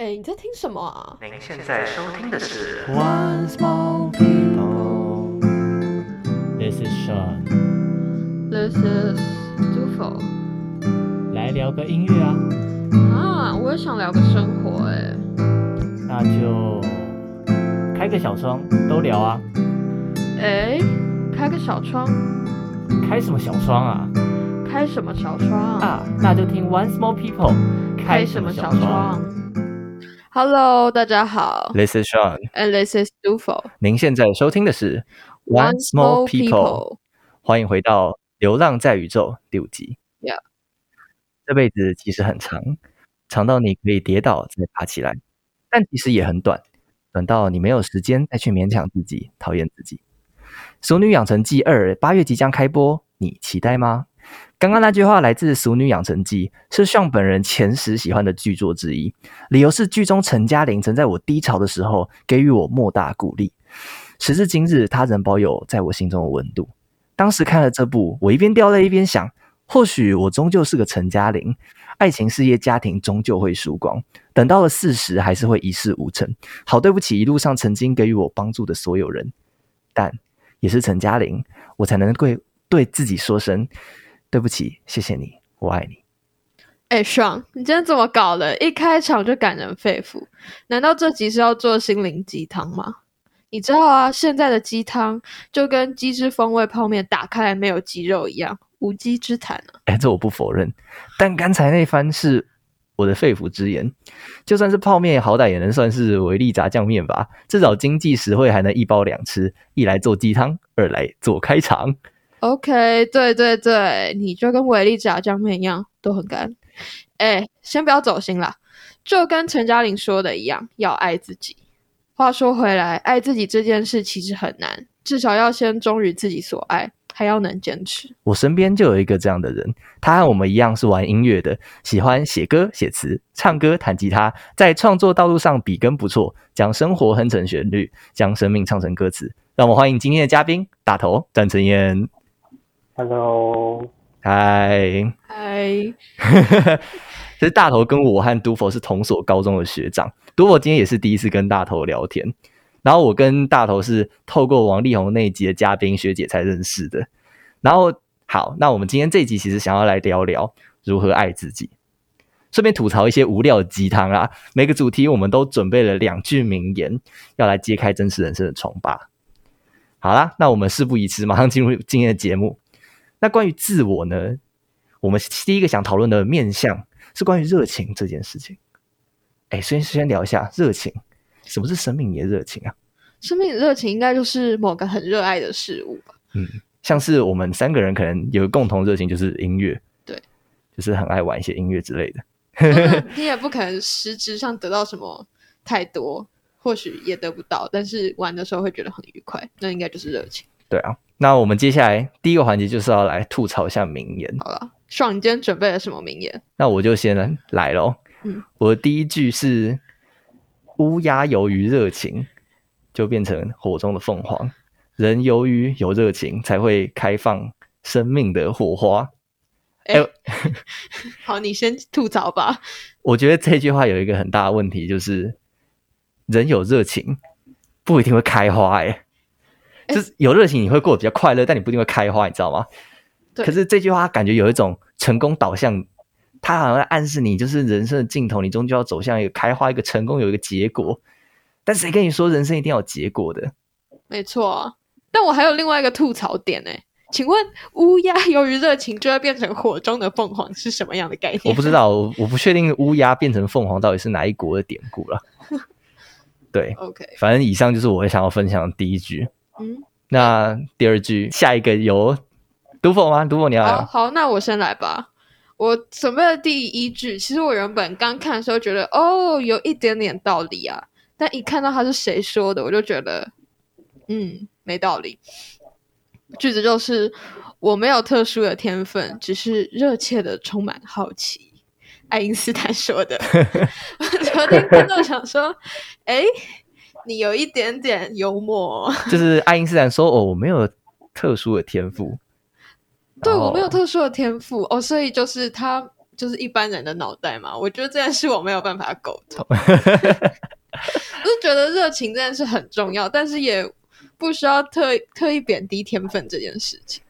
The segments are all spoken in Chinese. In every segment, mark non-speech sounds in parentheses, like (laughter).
哎，你在听什么啊？您现在收听的是 One small people. This is Sean. This is Dufo 来聊个音乐啊，啊，我也想聊个生活哎。那就开个小窗都聊啊。哎，开个小窗，开什么小窗啊？开什么小窗？啊，那就听 One small people。开什么小窗？Hello，大家好 This is Sean。，and this is Dufo 您现在收听的是 One Small People。欢迎回到《流浪在宇宙》第五集。Yeah 这辈子其实很长，长到你可以跌倒再爬起来，但其实也很短，短到你没有时间再去勉强自己、讨厌自己。《熟女养成记二》八月即将开播，你期待吗？刚刚那句话来自《熟女养成记》，是向本人前十喜欢的剧作之一。理由是剧中陈嘉玲曾在我低潮的时候给予我莫大鼓励，时至今日，她仍保有在我心中的温度。当时看了这部，我一边掉泪一边想，或许我终究是个陈嘉玲，爱情、事业、家庭终究会输光，等到了四十还是会一事无成。好对不起一路上曾经给予我帮助的所有人，但也是陈嘉玲，我才能对对自己说声对不起，谢谢你，我爱你。哎，爽！你今天怎么搞的？一开场就感人肺腑，难道这集是要做心灵鸡汤吗？你知道啊，现在的鸡汤就跟鸡汁风味泡面打开来没有鸡肉一样，无稽之谈啊！哎，这我不否认，但刚才那番是我的肺腑之言。就算是泡面，好歹也能算是维力炸酱面吧，至少经济实惠，还能一包两吃，一来做鸡汤，二来做开场。OK，对对对，你就跟维力炸酱面一样，都很干。哎，先不要走心啦，就跟陈嘉玲说的一样，要爱自己。话说回来，爱自己这件事其实很难，至少要先忠于自己所爱，还要能坚持。我身边就有一个这样的人，他和我们一样是玩音乐的，喜欢写歌、写词、唱歌、弹吉他，在创作道路上笔耕不辍，将生活哼成旋律，将生命唱成歌词。让我们欢迎今天的嘉宾大头詹晨燕。Hello，嗨，嗨，(laughs) 其实大头跟我和都佛是同所高中的学长，都佛今天也是第一次跟大头聊天。然后我跟大头是透过王力宏那一集的嘉宾学姐才认识的。然后好，那我们今天这一集其实想要来聊聊如何爱自己，顺便吐槽一些无聊的鸡汤啊。每个主题我们都准备了两句名言，要来揭开真实人生的疮疤。好啦，那我们事不宜迟，马上进入今天的节目。那关于自我呢，我们第一个想讨论的面向是关于热情这件事情。哎，先先聊一下热情，什么是生命里的热情啊？生命的热情应该就是某个很热爱的事物吧？嗯，像是我们三个人可能有个共同热情就是音乐，对，就是很爱玩一些音乐之类的。那你也不可能实质上得到什么太多，或许也得不到，但是玩的时候会觉得很愉快，那应该就是热情。对啊，那我们接下来第一个环节就是要来吐槽一下名言。好了，爽，你今天准备了什么名言？那我就先来喽。嗯，我的第一句是“乌鸦由于热情，就变成火中的凤凰；人由于有热情，才会开放生命的火花。”哎、哎 (laughs) 好，你先吐槽吧。(laughs) 我觉得这句话有一个很大的问题，就是人有热情不一定会开花、哎就是有热情你会过得比较快乐，但你不一定会开花，你知道吗？对可是这句话感觉有一种成功导向，它好像在暗示你，就是人生的尽头，你终究要走向一个开花，一个成功，有一个结果。但谁跟你说人生一定要有结果的？没错啊，但我还有另外一个吐槽点呢、请问乌鸦由于热情就会变成火中的凤凰是什么样的概念？我不知。道，我我不确定乌鸦变成凤凰到底是哪一国的典故了。对，OK，反正以上就是我想要分享的第一句。嗯，那第二句，下一个由读否吗？读否你？好好，那我先来吧。我准备的第一句，其实我原本刚看的时候觉得，哦，有一点点道理啊，但一看到他是谁说的，我就觉得，嗯，没道理。句子就是我没有特殊的天分，只是热切的充满好奇。爱因斯坦说的，(laughs) 我昨天看到想说，哎，你有一点点幽默哦。(laughs) 就是爱因斯坦说：“哦，我没有特殊的天赋。”对我没有特殊的天赋哦，所以就是他就是一般人的脑袋嘛。我觉得这件事我没有办法沟通。(laughs) 我是觉得热情这件事很重要，但是也不需要特特意贬低天分这件事情。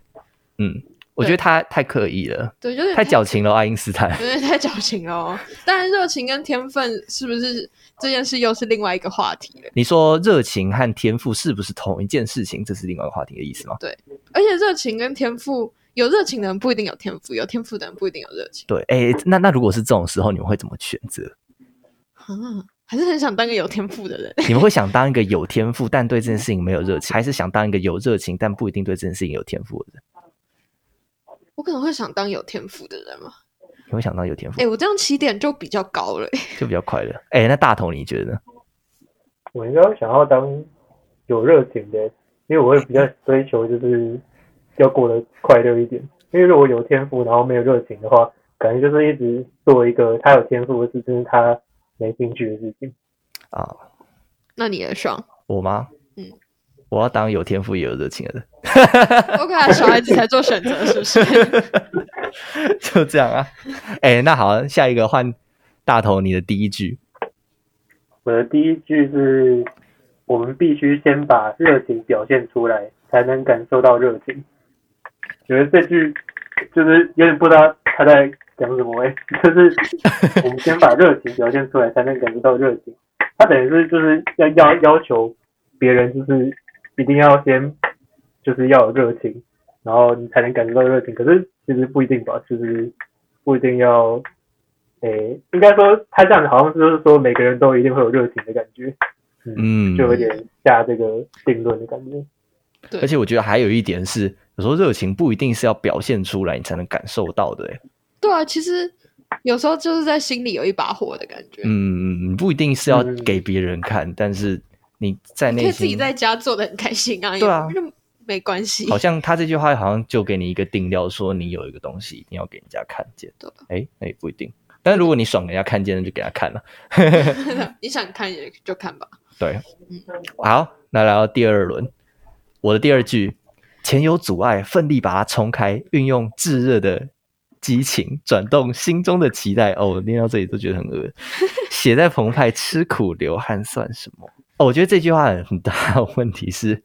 嗯，我觉得他太刻意了，对，就是太矫情了，爱因斯坦。有点太矫情了哦。当然，热情跟天分是不是这件事又是另外一个话题了？你说热情和天赋是不是同一件事情？这是另外一个话题的意思吗？对而且热情跟天赋，有热情的人不一定有天赋，有天赋的人不一定有热情。对，哎，那那如果是这种时候，你们会怎么选择？啊，还是很想当个有天赋的人。(laughs) 你们会想当一个有天赋但对这件事情没有热情，还是想当一个有热情但不一定对这件事情有天赋的人？我可能会想当有天赋的人嘛。你会想到有天赋哎、，我这样起点就比较高了、(laughs) 就比较快乐。哎，那大头你觉得呢？我应该想要当有热情的，因为我会比较 (laughs) 追求就是要过得快乐一点。因为如果有天赋然后没有热情的话，感觉就是一直做一个他有天赋的事，但是他没兴趣的事情。啊，那你也爽我吗？嗯，我要当有天赋也有热情的人。？OK，小孩子才做选择，是不是？(laughs) 就这样啊。哎、那好，下一个换大头，你的第一句。我的第一句是：我们必须先把热情表现出来，才能感受到热情。觉得这句就是有点不知道他在讲什么诶、(laughs) 就是我们先把热情表现出来，才能感受到热情。他等于是就是要要要求别人，就是一定要先就是要有热情，然后你才能感受到热情。可是其实不一定吧，就是不一定要。诶，应该说他这样子好像就是说每个人都一定会有热情的感觉，嗯，就有点下这个定论的感觉。对而且我觉得还有一点是，有时候热情不一定是要表现出来你才能感受到的、欸。对啊，其实有时候就是在心里有一把火的感觉。嗯，你不一定是要嗯给别人看，但是你在内心自己，在家做的很开心啊，对啊没关系。好像他这句话好像就给你一个定调，说你有一个东西一定要给人家看见。对，哎，那也不一定。但如果你爽人家看见了，就给他看了。(laughs) 你想看也就看吧。对嗯，好，那来到第二轮，我的第二句：前有阻碍，奋力把它冲开，运用炙热的激情转动心中的期待。哦，我念到这里都觉得很恶。(laughs) 血在澎湃，吃苦流汗算什么？哦，我觉得这句话很 (laughs) 很大的问题是，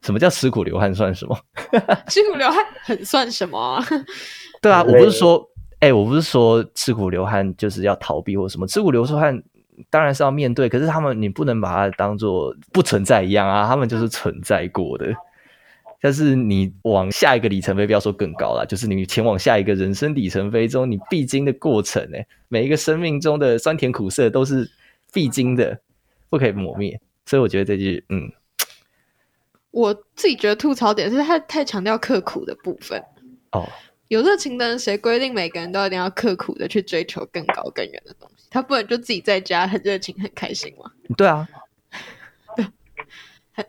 什么叫吃苦流汗算什么？(laughs) 吃苦流汗很算什么啊？(laughs) 对啊，我不是说，哎、我不是说吃苦流汗就是要逃避或什么，吃苦流汗当然是要面对，可是他们你不能把它当做不存在一样啊，他们就是存在过的。但是你往下一个里程碑，不要说更高了，就是你前往下一个人生里程碑中，你必经的过程、哎，每一个生命中的酸甜苦涩都是必经的，不可以磨灭。所以我觉得这句，嗯，我自己觉得吐槽点是太太强调刻苦的部分。哦，有热情的人，谁规定每个人都一定要刻苦的去追求更高更远的东西？他不能就自己在家很热情很开心吗？(laughs) 对啊，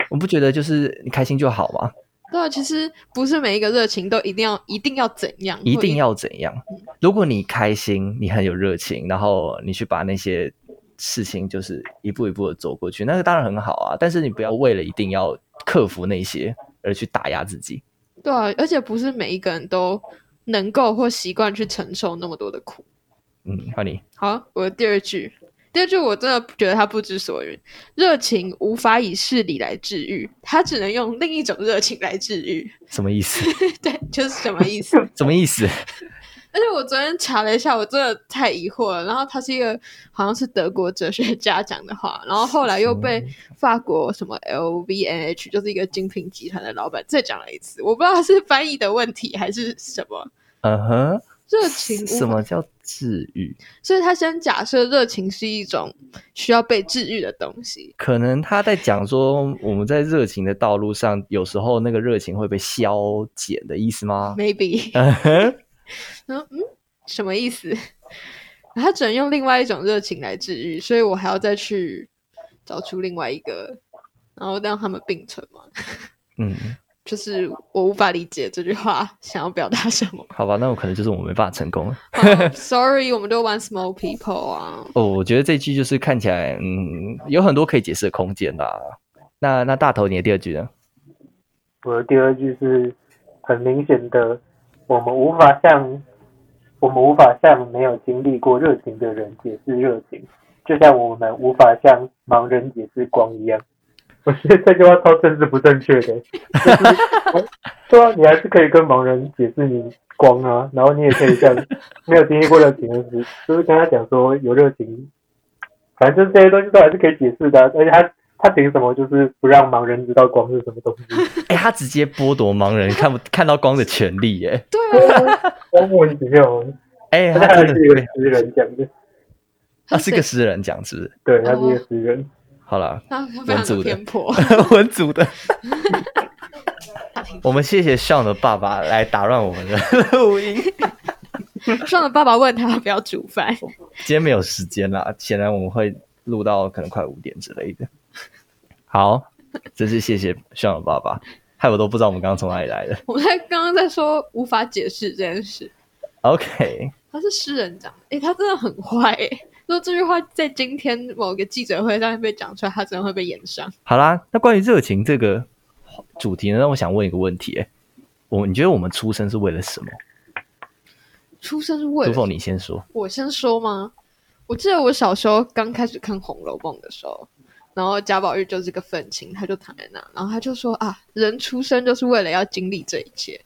我不觉得就是你开心就好吗？对啊，其实不是每一个热情都一定要一定要怎样，一定要怎样？如果你开心，你很有热情，然后你去把那些事情就是一步一步的走过去，那个当然很好啊。但是你不要为了一定要克服那些而去打压自己。对啊，而且不是每一个人都能够或习惯去承受那么多的苦。嗯，换你。好，我的第二句，第二句我真的觉得他不知所云。热情无法以事理来治愈，他只能用另一种热情来治愈。什么意思？(laughs) 对，就是什么意思？什么意思？而且我昨天查了一下，我真的太疑惑了。然后他是一个好像是德国哲学家讲的话，然后后来又被法国什么 LVMH 就是一个精品集团的老板再讲了一次。我不知道是翻译的问题还是什么。嗯哼，热情什么叫治愈？所以他先假设热情是一种需要被治愈的东西。可能他在讲说，我们在热情的道路上，有时候那个热情会被消减的意思吗？Maybe，嗯什么意思？他只能用另外一种热情来治愈，所以我还要再去找出另外一个，然后让他们并存嘛。嗯，(laughs) 就是我无法理解这句话想要表达什么。好吧，那我可能就是我没办法成功了。(laughs) (laughs) 哦 Sorry，我们都玩 small people 啊。哦，我觉得这句就是看起来，嗯，有很多可以解释的空间啦。那那大头，你的第二句呢？我的第二句是很明显的，我们无法向我们无法向没有经历过热情的人解释热情，就像我们无法向盲人解释光一样。我觉得这句话超政治不正确的，就是对啊，你还是可以跟盲人解释你光啊，然后你也可以向没有经历过热情的人，就是跟他讲说有热情，反正这些东西都还是可以解释的，而且他他凭什么就是不让盲人知道光是什么东西？(laughs) 哎、他直接剥夺盲人看不看到光的权利，耶，对啊，光莫名其妙，哎、他是一个对诗人讲的，他是个诗人讲，是不是？对，他是一个诗人。好了，他非常的。(laughs) 文组的。我们谢谢向的爸爸来打乱我们的录音。上的爸爸问他要不要煮饭，今天没有时间啦，显然我们会录到可能快五点之类的。好，真是谢谢向的爸爸，害我都不知道我们刚刚从哪里来的。(laughs) 我们在刚刚在说无法解释这件事。OK，他是诗人讲的，诶，他真的很坏诶。说这句话在今天某个记者会上面被讲出来，他真的会被延上。好啦，那关于热情这个主题呢，那我想问一个问题、欸，我你觉得我们出生是为了什么？出生是为了朱凤，你先说。我先说吗？我记得我小时候刚开始看《红楼梦》的时候，然后贾宝玉就是个愤青，他就躺在那，然后他就说啊，人出生就是为了要经历这一切，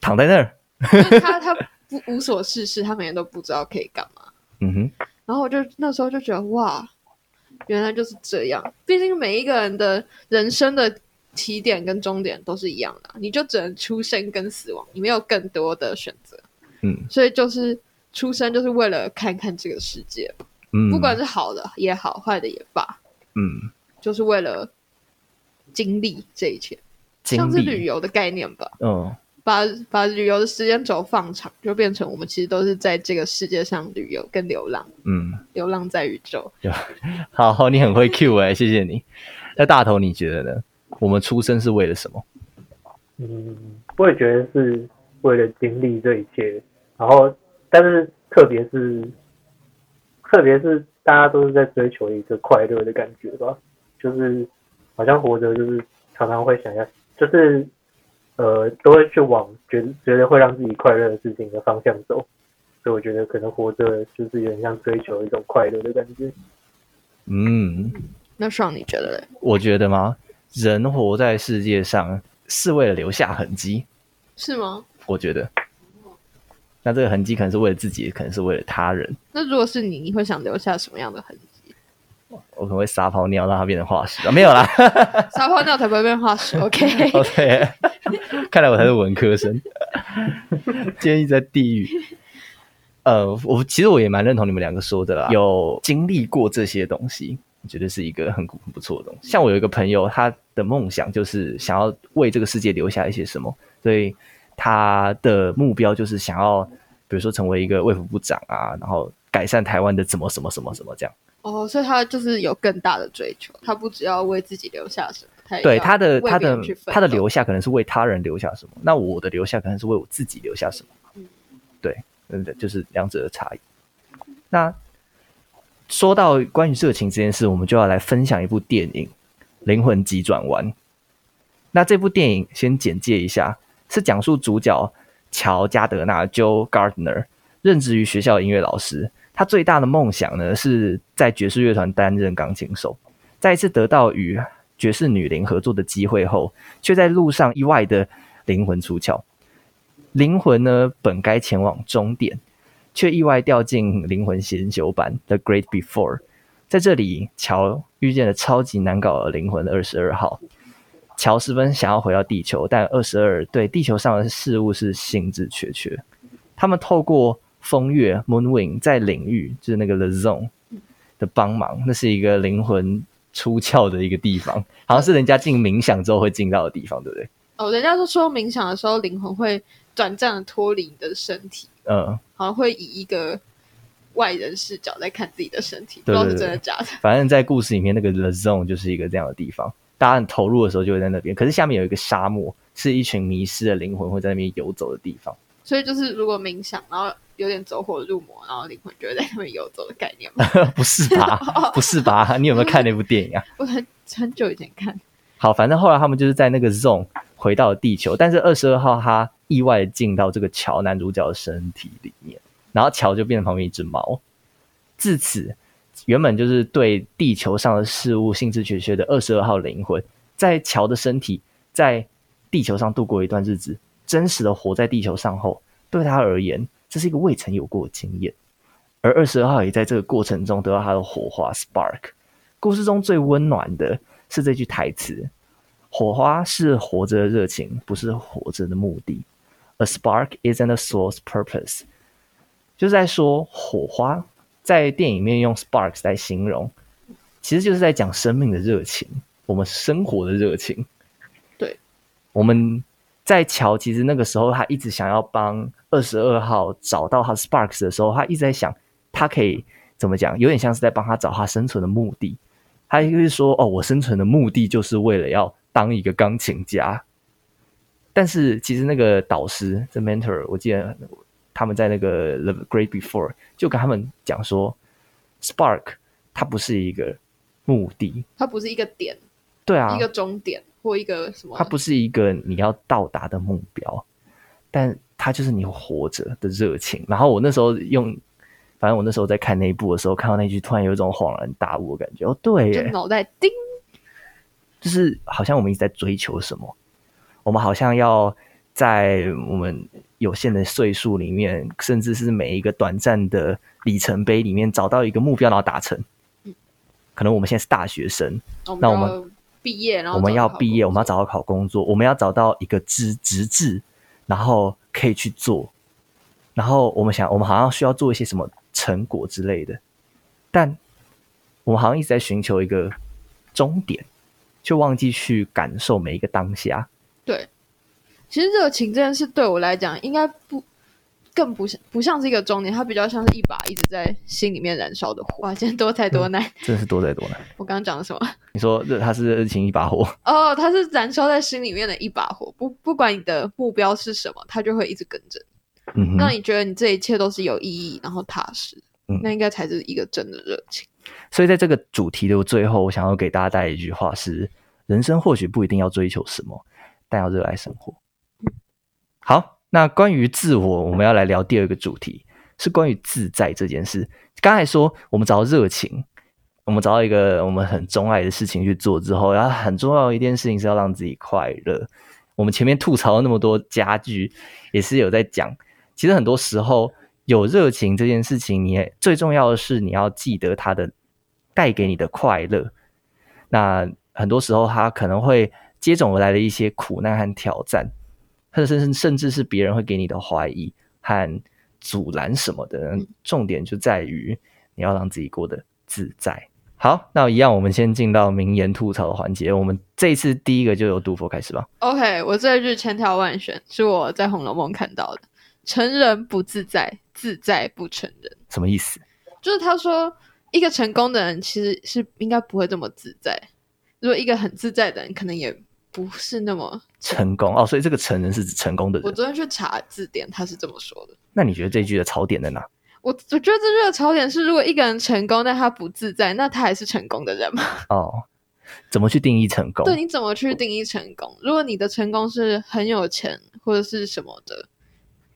躺在那儿，就他他不无所事事，他每天都不知道可以干嘛。嗯哼，然后我就那时候就觉得哇，原来就是这样。毕竟每一个人的人生的起点跟终点都是一样的啊，你就只能出生跟死亡，你没有更多的选择。嗯所以就是出生就是为了看看这个世界，嗯，不管是好的也好，坏的也罢，嗯就是为了经历这一切，像是旅，游的概念吧。嗯把把旅游的时间轴放长，就变成我们其实都是在这个世界上旅游跟流浪，嗯，流浪在宇宙。好好，你很会 Q 哎、谢谢你。那大头你觉得呢？我们出生是为了什么？嗯，我也觉得是为了经历这一切，然后，但是特别是，特别是大家都是在追求一个快乐的感觉吧，就是好像活着就是常常会想要，就是呃，都会去往觉得觉得会让自己快乐的事情的方向走，所以我觉得可能活着就是有点像追求一种快乐的感觉。嗯，那爽你觉得嘞？我觉得吗？人活在世界上是为了留下痕迹，是吗？我觉得。那这个痕迹可能是为了自己，可能是为了他人。那如果是你，你会想留下什么样的痕迹？我可能会撒泡尿让它变成化石啊，没有啦。(laughs) 撒泡尿才不会变化石。(laughs) OK，OK，(laughs) 看来我才是文科生，今天一直在地狱。呃，我其实我也蛮认同你们两个说的啦，有经历过这些东西，我觉得是一个很很不错的东西。像我有一个朋友，他的梦想就是想要为这个世界留下一些什么，所以他的目标就是想要，比如说成为一个卫福部长啊，然后改善台湾的怎么什么什么什么这样。哦，所以他就是有更大的追求，他不只要为自己留下什么，他对他的他的他的留下可能是为他人留下什么，那我的留下可能是为我自己留下什么。嗯对，真的就是两者的差异。那说到关于热情这件事，我们就要来分享一部电影《灵魂急转弯》。那这部电影先简介一下，是讲述主角乔加德纳 （Joe Gardner） 任职于学校音乐老师。他最大的梦想呢，是在爵士乐团担任钢琴手。在一次得到与爵士女伶合作的机会后，却在路上意外的灵魂出窍。灵魂呢，本该前往终点，却意外掉进灵魂研修班 The Great Before。在这里，乔遇见了超级难搞的灵魂二十二号。乔十分想要回到地球，但二十二对地球上的事物是兴致缺缺。他们透过风月 Moonwing 在领域，就是那个 The Zone 的帮忙，那是一个灵魂出窍的一个地方，好像是人家进冥想之后会进到的地方，对不对？哦，人家都说冥想的时候，灵魂会短暂的脱离你的身体，嗯，好像会以一个外人视角在看自己的身体，不知道是真的假的。反正在故事里面，那个 The Zone 就是一个这样的地方，大家很投入的时候就会在那边。可是下面有一个沙漠，是一群迷失的灵魂会在那边游走的地方。所以就是如果冥想，然后有点走火入魔，然后灵魂就会在那边游走的概念吗。(laughs) 不是吧？(laughs) 不是吧？(laughs) 你有没有看那部电影啊？我很很久以前看，好，反正后来他们就是在那个 Zone 回到了地球，但是二十二号他意外地进到这个乔男主角的身体里面。然后桥就变成旁边一只猫。自此，原本就是对地球上的事物兴致缺缺的二十二号灵魂，在乔的身体在地球上度过一段日子，真实的活在地球上后，对他而言，这是一个未曾有过的经验。而二十二号也在这个过程中得到他的火花 spark。故事中最温暖的是这句台词：“火花是活着的热情，不是活着的目的。A spark isn't a soul's purpose。”就是在说火花，在电影里面用 sparks 来形容，其实就是在讲生命的热情，我们生活的热情。对，我们在乔，其实那个时候他一直想要帮二十二号找到他 sparks 的时候，他一直在想，他可以怎么讲，有点像是在帮他找他生存的目的。他就是说，哦，我生存的目的就是为了要当一个钢琴家。但是其实那个导师，the mentor，我记得他们在那个 The Great Before 就跟他们讲说，spark 它不是一个目的，它不是一个点，对啊一，个终点或一个什么，它不是一个你要到达的目标，但它就是你活着的热情。然后我那时候用，反正我那时候在看那一部的时候，看到那句，突然有一种恍然大悟的感觉。哦，对脑袋叮，就是好像我们一直在追求什么，我们好像要在我们有限的岁数里面，甚至是每一个短暂的里程碑里面，找到一个目标，然后达成。可能我们现在是大学生，那我们要毕业，然后我们要毕业，我们要找到好工作，我们要找到一个职职志，然后可以去做。然后我们想，我们好像需要做一些什么成果之类的，但我们好像一直在寻求一个终点，却忘记去感受每一个当下。对，其实热情这件事对我来讲，应该不更不像不像是一个终点，它比较像是一把一直在心里面燃烧的火。哇，今天多才多难！真的是多灾多难。(laughs) 我刚刚讲的什么？你说热，它是热情一把火，(laughs) 哦，它是燃烧在心里面的一把火，不不管你的目标是什么，它就会一直跟着，嗯哼，让你觉得你这一切都是有意义，然后踏实。嗯那应该才是一个真的热情。所以在这个主题的最后，我想要给大家带来一句话是：人生或许不一定要追求什么，但要热爱生活。好，那关于自我，我们要来聊第二个主题，是关于自在这件事。刚才说我们找到热情，我们找到一个我们很钟爱的事情去做之后，然后很重要的一件事情是要让自己快乐。我们前面吐槽了那么多家具，也是有在讲，其实很多时候有热情这件事情，你也最重要的是你要记得它的带给你的快乐。那很多时候，它可能会接踵而来的一些苦难和挑战，甚至甚至是别人会给你的怀疑和阻拦什么的。重点就在于你要让自己过得自在。好，那一样，我们先进到名言吐槽的环节。我们这一次第一个就由杜佛开始吧。OK，我这一句千挑万选是我在《红楼梦》看到的：“成人不自在，自在不成人。什么意思？”就是他说，一个成功的人其实是应该不会这么自在。如果一个很自在的人，可能也不是那么。成功哦，所以这个成人是指成功的人。我昨天去查字典，他是这么说的。那你觉得这句的槽点在哪？我我觉得这句的槽点是，如果一个人成功，但他不自在，那他还是成功的人吗？哦，怎么去定义成功？对，你怎么去定义成功？如果你的成功是很有钱或者是什么的，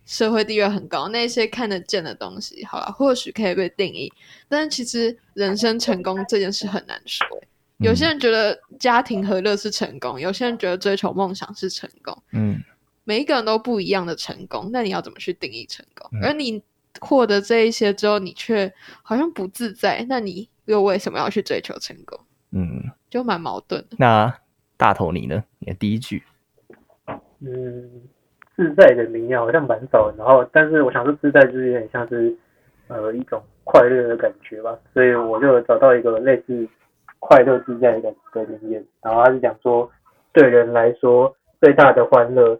社会地位很高，那些看得见的东西，好了，或许可以被定义。但是其实人生成功这件事很难说欸、有些人觉得家庭和乐是成功，有些人觉得追求梦想是成功，嗯，每一个人都不一样的成功。那你要怎么去定义成功？嗯而你获得这一些之后，你却好像不自在，那你又为什么要去追求成功？嗯，就蛮矛盾的。那大头你呢？你的第一句，嗯，自在的名言好像蛮少的，然后但是我想说自在就是有点像是呃一种快乐的感觉吧，所以我就找到一个类似快乐自在的感的名言，然后他是讲说，对人来说最大的欢乐，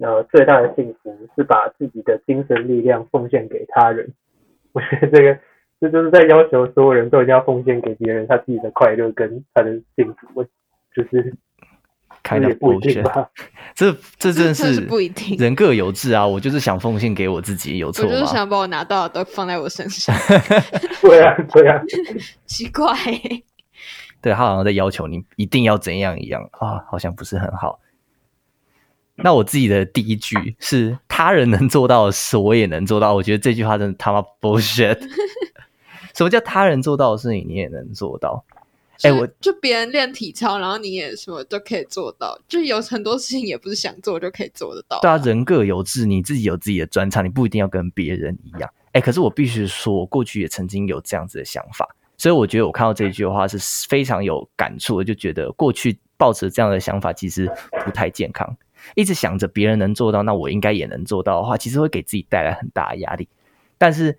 呃最大的幸福是把自己的精神力量奉献给他人。(laughs) 我觉得这个这就是在要求所有人都一定要奉献给别人他自己的快乐跟他的幸福，我就是 (laughs) 开的不一定吧。(laughs) 这这真是是不一定人各有志啊！我就是想奉献给我自己，有我错吗？就是想把我拿到的都放在我身上，对啊，对啊，奇怪、欸。对他好像在要求你一定要怎样一样啊，好像不是很好。那我自己的第一句是他人能做到的事，我也能做到。我觉得这句话真的他妈 bullshit。(laughs) 什么叫他人做到的事情你也能做到？哎、我就别人练体操，然后你也什么都可以做到，就有很多事情也不是想做就可以做得到。对啊，人各有志，你自己有自己的专长，你不一定要跟别人一样。哎，可是我必须说，我过去也曾经有这样子的想法，所以我觉得我看到这一句话是非常有感触的，就觉得过去抱持这样的想法其实不太健康。一直想着别人能做到，那我应该也能做到的话，其实会给自己带来很大的压力。但是，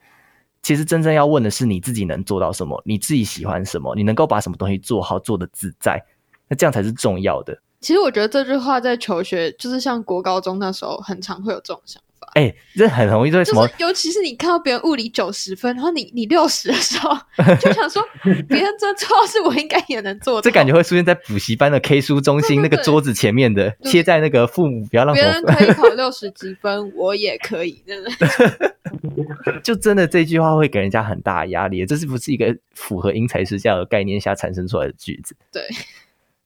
其实真正要问的是你自己能做到什么，你自己喜欢什么，你能够把什么东西做好，做的自在，那这样才是重要的。其实我觉得这句话在求学，就是像国高中那时候，很常会有这种想法。哎，这很容易对什么？就是尤其是你看到别人物理九十分，然后你你六十的时候，就想说 (laughs) 别人这做到是我应该也能做到。这感觉会出现在补习班的 K 书中心那个桌子前面的，对贴在那个父母不要让别人可以考六十几分，我也可以，真的。(laughs) 就真的这句话会给人家很大压力，这是不是一个符合因材施教的概念下产生出来的句子？对，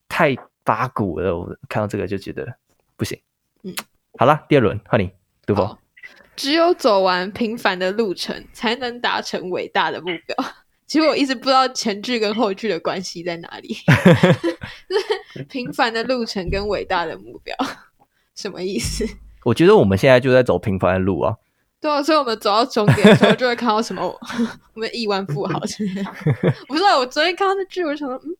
太八股了，我看到这个就觉得不行。嗯，好了，第二轮换你，杜峰。好只有走完平凡的路程，才能达成伟大的目标。(laughs) 其实我一直不知道前句跟后句的关系在哪里，就 (laughs) 是平凡的路程跟伟大的目标 (laughs) 什么意思？我觉得我们现在就在走平凡的路啊，对啊，所以我们走到终点的时候，就会看到什么我们亿万富豪之类的。不是啊，我昨天看到那句，我就想说，嗯，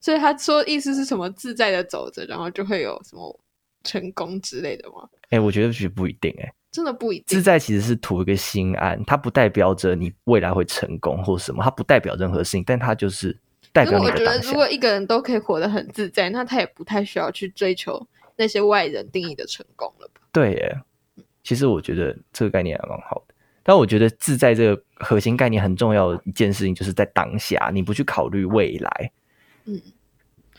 所以他说意思是什么？自在的走着，然后就会有什么成功之类的吗？哎、我觉得其实不一定、哎，真的不一定自。在其实是图一个心安，它不代表着你未来会成功或什么，它不代表任何事情，但它就是代表你的，我觉得如。果一个人都可以活得很自在，那他也不太需要去追求那些外人定义的成功了吧？对耶，其实我觉得这个概念还蛮好的。但我觉得自在这个核心概念很重要的一件事情，就是在当下，你不去考虑未来，嗯，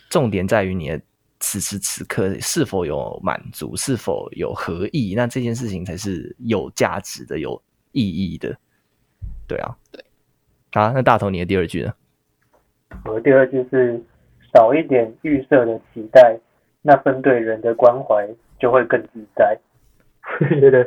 重点在于你的此时此刻是否有满足，是否有合意，那这件事情才是有价值的、有意义的。对啊，对。好，那大头你的第二句呢？我的第二句是少一点预设的期待，那份对人的关怀就会更自在。(laughs) 觉得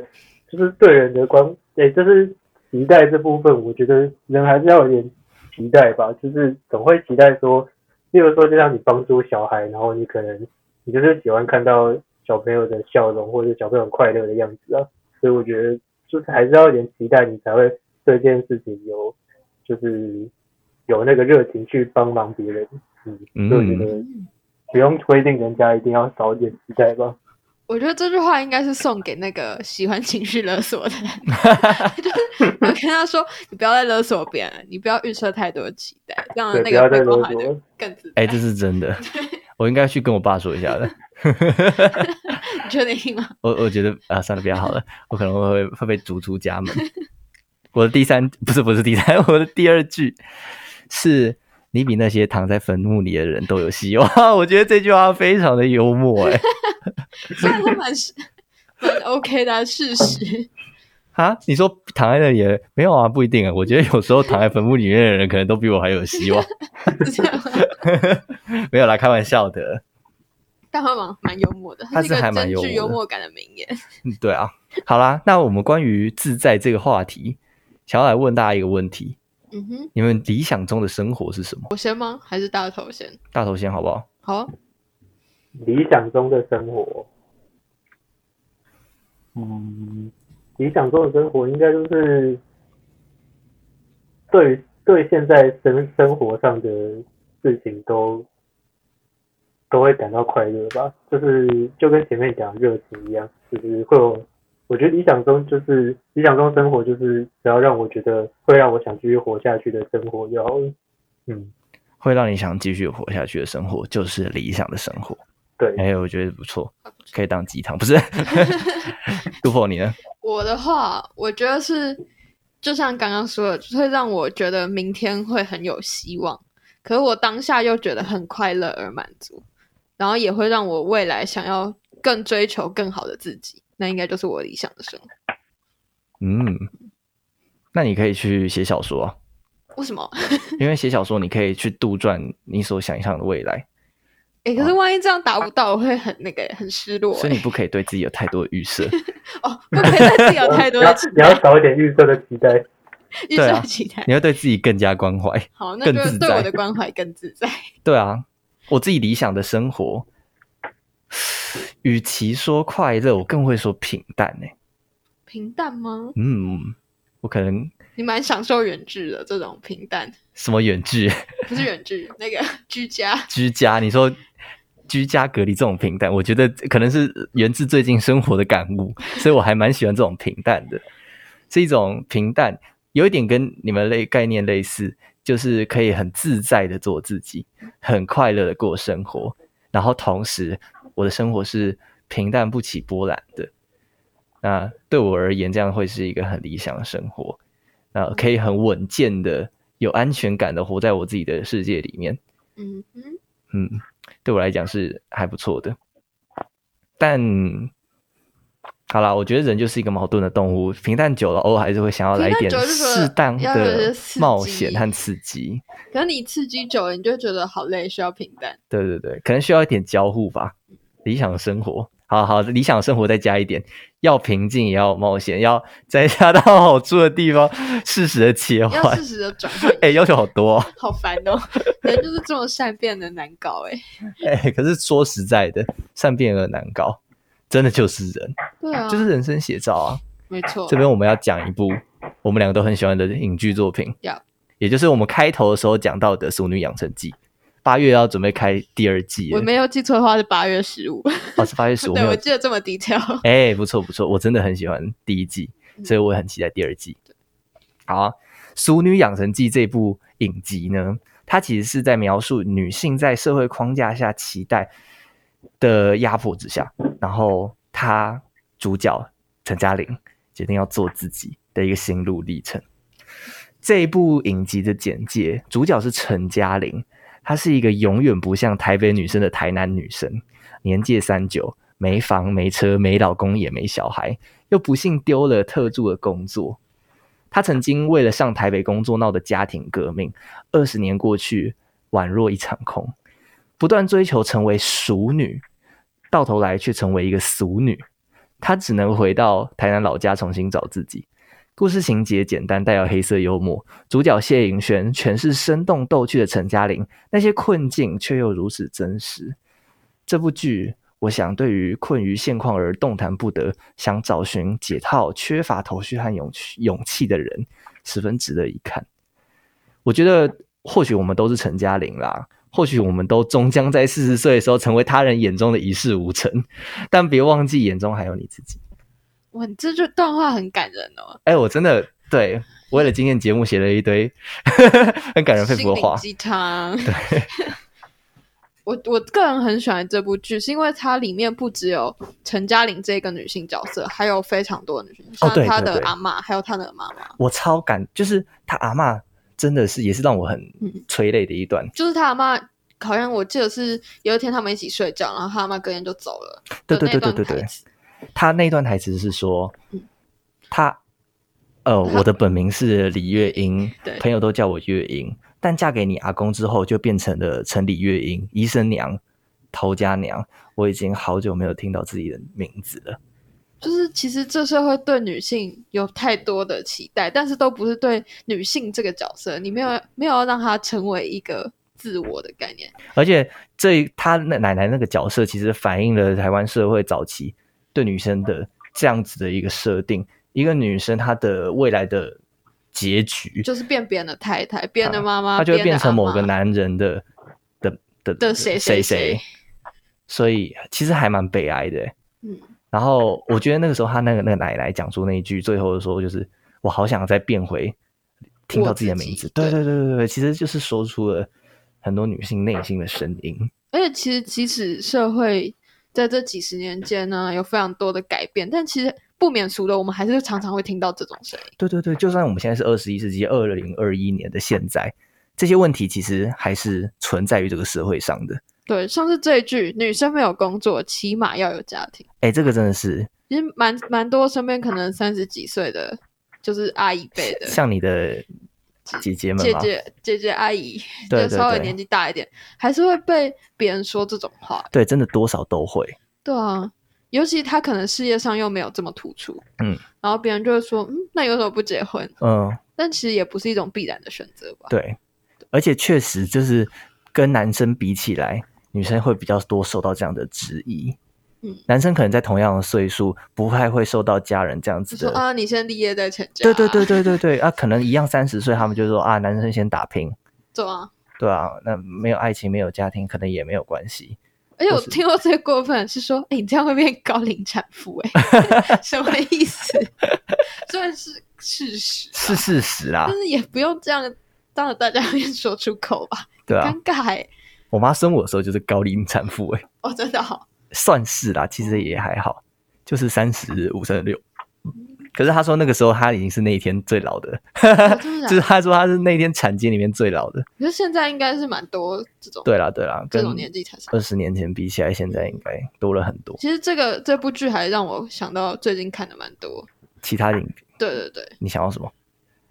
就是对人的关，对，就是期待这部分，我觉得人还是要有点期待吧，就是总会期待说，例如说，就像你帮助小孩，然后你可能你就是喜欢看到小朋友的笑容或者小朋友快乐的样子啊，所以我觉得就是还是要有点期待，你才会对这件事情有就是有那个热情去帮忙别人。嗯，所以我觉得不用规定人家一定要少一点期待吧。我觉得这句话应该是送给那个喜欢情绪勒索的人，(laughs) 就是我跟他说，你不要再勒索别人了，你不要预设太多的期待，这样，那个被关勒索怀的。更自在。哎、这是真的，(laughs) 我应该去跟我爸说一下的。(laughs) 你确定吗？我我觉得啊，算了，不要好了，我可能会会被逐出家门。我的第三不是不是第三，我的第二句是你比那些躺在坟墓里的人都有希望。(laughs) 我觉得这句话非常的幽默、哎，(laughs) 虽然说蛮是蛮 OK 的啊事实，(laughs) 啊，你说躺在那里的没有啊？不一定啊。我觉得有时候躺在坟墓里面的人，可能都比我还有希望。没有啦，开玩笑的。但他蛮蛮幽默的，他是还蛮幽默的具幽默感的名言。嗯，对啊。好啦，那我们关于自在这个话题，想要来问大家一个问题：嗯哼，你们理想中的生活是什么？我先吗？还是大头先？大头先好不好？好啊，理想中的生活，嗯，理想中的生活应该就是对对现在生生活上的事情都都会感到快乐吧，就是就跟前面讲的热情一样，就是会有。我觉得理想中就是理想中生活，就是只要让我觉得会让我想继续活下去的生活就好了。嗯，会让你想继续活下去的生活，就是理想的生活。对，哎、我觉得不错，可以当鸡汤，不是？(laughs) 杜甫你呢？我的话，我觉得是，就像刚刚说的，就是会让我觉得明天会很有希望，可是我当下又觉得很快乐而满足，然后也会让我未来想要更追求更好的自己，那应该就是我理想的生活。嗯，那你可以去写小说啊，为什么？(laughs) 因为写小说你可以去杜撰你所想象的未来。哎、可是万一这样达不到，我会很那个很失落、欸。所以你不可以对自己有太多的预设。(laughs) 哦，不可以对自己有太多 (laughs) 你要的期你要少一点预设的期待。预设期待。你要对自己更加关怀。好，那更就对我自在的关怀更自在。对啊，我自己理想的生活，与其说快乐，我更会说平淡呢、平淡吗？嗯，我可能你蛮享受远距的这种平淡，什么远距、(laughs) 不是远距，那个 (laughs) 居家。居家，你说居家隔离这种平淡，我觉得可能是源自最近生活的感悟，所以我还蛮喜欢这种平淡的，是一种平淡，有一点跟你们类概念类似，就是可以很自在的做自己，很快乐的过生活，然后同时我的生活是平淡不起波澜的。那对我而言，这样会是一个很理想的生活，那可以很稳健的、有安全感的活在我自己的世界里面。嗯哼，嗯，对我来讲是还不错的。但好啦，我觉得人就是一个矛盾的动物，平淡久了，偶尔还是会想要来一点适当的冒险和刺激。可是你刺激久了，你就觉得好累，需要平淡。对对对，可能需要一点交互吧。理想生活，好好，理想生活再加一点，要平静也要冒险，要在恰到好处的地方适时的切要换适。时的转换。哎、要求好多、哦。(laughs) 好烦哦，人就是这么善变的难搞哎。(laughs) 哎、可是说实在的，善变而难搞，真的就是人，对啊，就是人生写照啊。没错。这边我们要讲一部我们两个都很喜欢的影剧作品，要也就是我们开头的时候讲到的《熟女养成记》，八月要准备开第二季我没有记错的话是八月十五。哦，是八月十五，(laughs) 对，我记得这么 detail。(laughs) 哎、不错不错，我真的很喜欢第一季，嗯所以我也很期待第二季。好、啊，《熟女养成记》这部影集呢，它其实是在描述女性在社会框架下期待的压迫之下，然后她主角陈嘉玲决定要做自己的一个心路历程。这一部影集的简介，主角是陈嘉玲，她是一个永远不像台北女生的台南女生，年届三九，没房没车没老公也没小孩，又不幸丢了特助的工作。她曾经为了上台北工作闹的家庭革命，二十年过去，宛若一场空。不断追求成为熟女，到头来却成为一个俗女。她只能回到台南老家重新找自己。故事情节简单，带有黑色幽默。主角谢盈萱诠释生动逗趣的陈嘉玲，那些困境却又如此真实。这部剧，我想对于困于现况而动弹不得、想找寻解套、缺乏头绪和勇勇气的人，十分值得一看。我觉得，或许我们都是陈嘉玲啦，或许我们都终将在四十岁的时候成为他人眼中的一事无成，但别忘记眼中还有你自己。哇，你这句段话很感人哦，哎、我真的对为了今天节目写了一堆 (laughs) 很感人肺腑的话。鸡汤。对。我我个人很喜欢这部剧，是因为它里面不只有陈嘉玲这个女性角色，还有非常多的女性，哦像她的阿嬷，还有她的妈妈。我超感，就是她阿嬷真的是也是让我很嗯催泪的一段。就是她阿妈，好像我记得是有一天他们一起睡觉，然后她阿妈隔天就走了。对对对对对对他那段台词是说嗯，他呃，我的本名是李月英对，朋友都叫我月英，但嫁给你阿公之后就变成了陈李月英，医生娘、头家娘。我已经好久没有听到自己的名字了。就是其实这社会对女性有太多的期待，但是都不是对女性这个角色，你没有没有要让她成为一个自我的概念。而且这他那奶奶那个角色，其实反映了台湾社会早期对女生的这样子的一个设定。一个女生她的未来的结局，就是变别人的太太，别人的妈妈，她就会变成某个男人的的的的谁谁谁谁所以其实还蛮悲哀的欸。嗯，然后我觉得那个时候，她那个那个奶奶讲出那一句最后的时候，就是我好想再变回听到自己的名字。对对对对对，其实就是说出了很多女性内心的声音。而且其实即使社会在这几十年间呢有非常多的改变，但其实不免俗的，我们还是常常会听到这种声音。对对对，就算我们现在是二十一世纪二零二一年的现在，这些问题其实还是存在于这个社会上的。对，像是这一句“女生没有工作，起码要有家庭哎，这个真的是”，其实蛮蛮多身边可能三十几岁的，就是阿姨辈的，像你的姐姐们，姐姐、姐姐、阿姨，(laughs) 对稍微年纪大一点，还是会被别人说这种话。对，真的多少都会。对啊，尤其他可能事业上又没有这么突出，嗯，然后别人就会说，嗯，那有什么不结婚？嗯，但其实也不是一种必然的选择吧？对，而且确实就是跟男生比起来，女生会比较多受到这样的质疑。嗯，男生可能在同样的岁数，不太会受到家人这样子的。说啊，你先立业再成家。对对对，对对对啊，(laughs) 可能一样三十岁，他们就说啊，男生先打拼，对啊。对啊，那没有爱情，没有家庭，可能也没有关系。而且我听过最过分的是说，哎、你这样会变高龄产妇、哎，(laughs) 什么意思？虽然是事实，是事实啊但，是也不用这样当着大家面说出口吧，对啊尴，尬哎、我妈生我的时候就是高龄产妇，哎，哦，真的好、算是啦，其实也还好，就是三十五、三十六。可是他说那个时候他已经是那一天最老的，哦真的 (laughs) 就是他说他是那一天产经里面最老的。可是现在应该是蛮多这种对啦，对啦，跟这种年纪才上。二十年前比起来，现在应该多了很多。其实这个这部剧还让我想到最近看的蛮多。其他影对对对，你想要什么？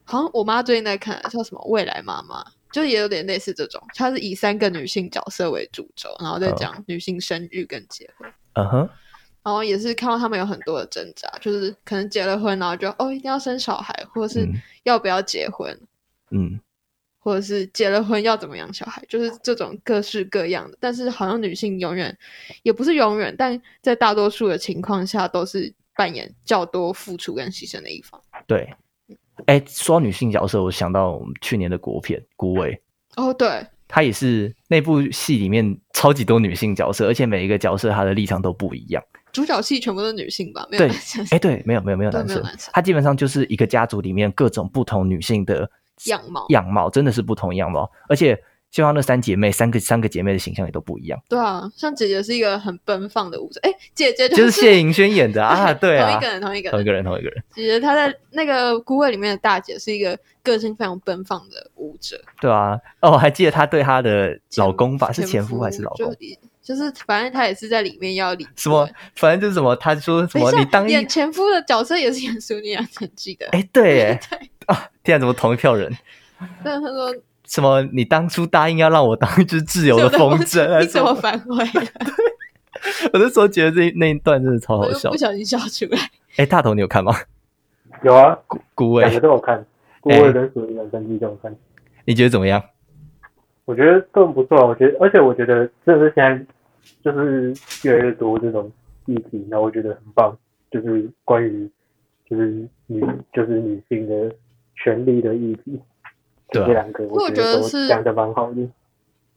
好像我妈最近在看叫什么《未来妈妈》，就也有点类似这种，它是以三个女性角色为主轴，然后再讲女性生育跟结婚。嗯哼，然后也是看到他们有很多的挣扎，就是可能结了婚，然后就哦一定要生小孩，或者是嗯要不要结婚，嗯，或者是结了婚要怎么养小孩，就是这种各式各样的。但是好像女性永远也不是永远，但在大多数的情况下都是扮演较多付出跟牺牲的一方。对。哎，说到女性角色，我想到我们去年的国片《孤味》，哦，对，她也是那部戏里面超级多女性角色，而且每一个角色她的立场都不一样。主角戏全部都是女性吧？没有哎，对，没有没有没有男生没有男生，它基本上就是一个家族里面各种不同女性的样貌样貌真的是不同样貌，而且就像那三姐妹，三个三个姐妹的形象也都不一样，对啊，像姐姐是一个很奔放的舞者，哎，姐姐就是是谢盈萱演的啊，(laughs) 对啊，同一个人，同一个人同一。个人，同一个人，姐姐她在那个《孤味》里面的大姐是一个个性非常奔放的舞者，对啊，哦，我还记得她对她的老公吧，是前夫还是老公就？是反正她也是在里面要理什么？反正就是什么，她说什么你当演前夫的角色也是演《淑女养成记》的，哎，对，(laughs) 哎对，啊，天啊，怎么同一票人？(laughs) 但是他说什么？你当初答应要让我当一只自由的风筝，(laughs) 你怎么？反悔了？(laughs) 我那时候觉得这那一段真的超好笑不。小心笑出来。哎，大头你有看吗？有啊，孤味，两个都有看，《孤哎味》跟《属于人生记》都有看。你觉得怎么样？我觉得都很不错啊，我觉得，而且我觉得真的是现在就是越来越多这种议题，然后我觉得很棒，就是关于就是女就是女性的权利的议题，对啊这两个我觉得是讲的蛮好的。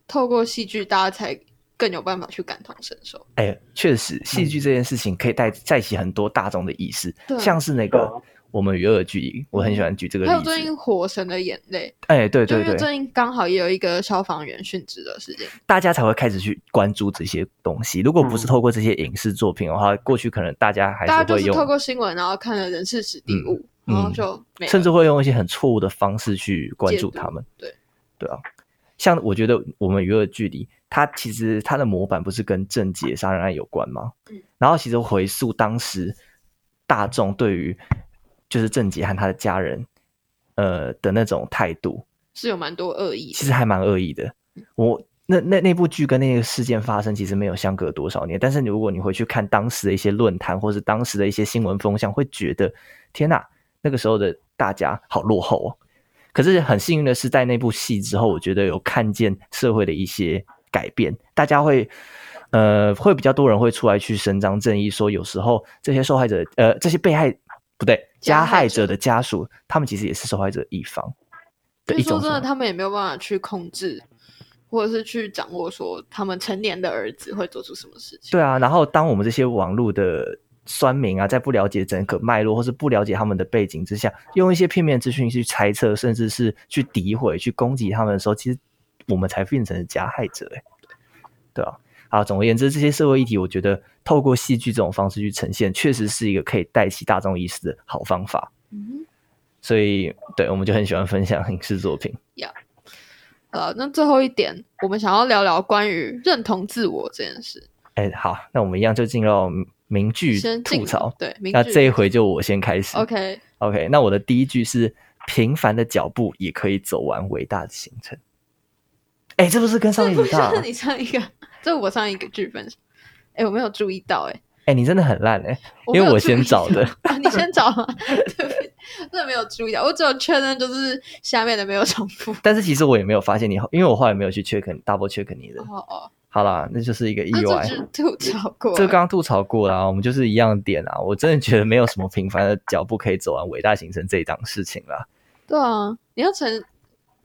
透过戏剧，大家才更有办法去感同身受。哎，确实，戏剧这件事情可以带带起很多大众的意识，对像是那个我们与恶的距离，我很喜欢举这个例子。还有最近《火神的眼泪》，哎，对就因为对对，最近刚好也有一个消防员殉职的事件。大家才会开始去关注这些东西。如果不是嗯透过这些影视作品的话，过去可能大家还大家就是是会用，透过新闻，然后看了人事史地物，嗯然后就甚至会用一些很错误的方式去关注他们。对对啊，像我觉得我们娱乐距离，它其实它的模板不是跟郑捷杀人案有关吗？嗯然后其实回溯当时大众对于就是郑捷和他的家人呃的那种态度，是有蛮多恶意。其实还蛮恶意的。我那那那部剧跟那个事件发生其实没有相隔多少年，但是如果你回去看当时的一些论坛或是当时的一些新闻风向，会觉得天哪，那个时候的大家好落后哦。可是很幸运的是，在那部戏之后，我觉得有看见社会的一些改变，大家会呃会比较多人会出来去伸张正义，说有时候这些受害者呃这些被害不对加害者的家属，他们其实也是受害者一方的因为说真的，一种什么他们也没有办法去控制，或者是去掌握说他们成年的儿子会做出什么事情。对啊，然后当我们这些网络的酸民啊，在不了解整个脉络或是不了解他们的背景之下，用一些片面资讯去猜测，甚至是去诋毁、去攻击他们的时候，其实我们才变成了加害者、欸，对啊。好，总而言之，这些社会议题，我觉得透过戏剧这种方式去呈现，确实是一个可以带起大众意识的好方法。嗯所以，对我们就很喜欢分享影视作品。哼，呃，那最后一点，我们想要聊聊关于认同自我这件事。哎，好，那我们一样就进入到名句吐槽。对，那这一回就我先开始。OK，OK，那我的第一句是平凡的脚步也可以走完伟大的行程。哎，这不是跟上一不集大？是你上一个，这我上一个剧分享。哎，我没有注意到、哎，哎，你真的很烂哎、因为我先找的。啊，你先找吗？对不起，真的没有注意到，我只有确认就是下面的没有重复。但是其实我也没有发现你，因为我后来没有去 check double check 你的。哦哦，好啦，那就是一个意外。吐槽过了。这刚刚吐槽过啦，我们就是一样点啊。我真的觉得没有什么平凡的脚步可以走完伟大行程这一档事情啦。对啊，你要呈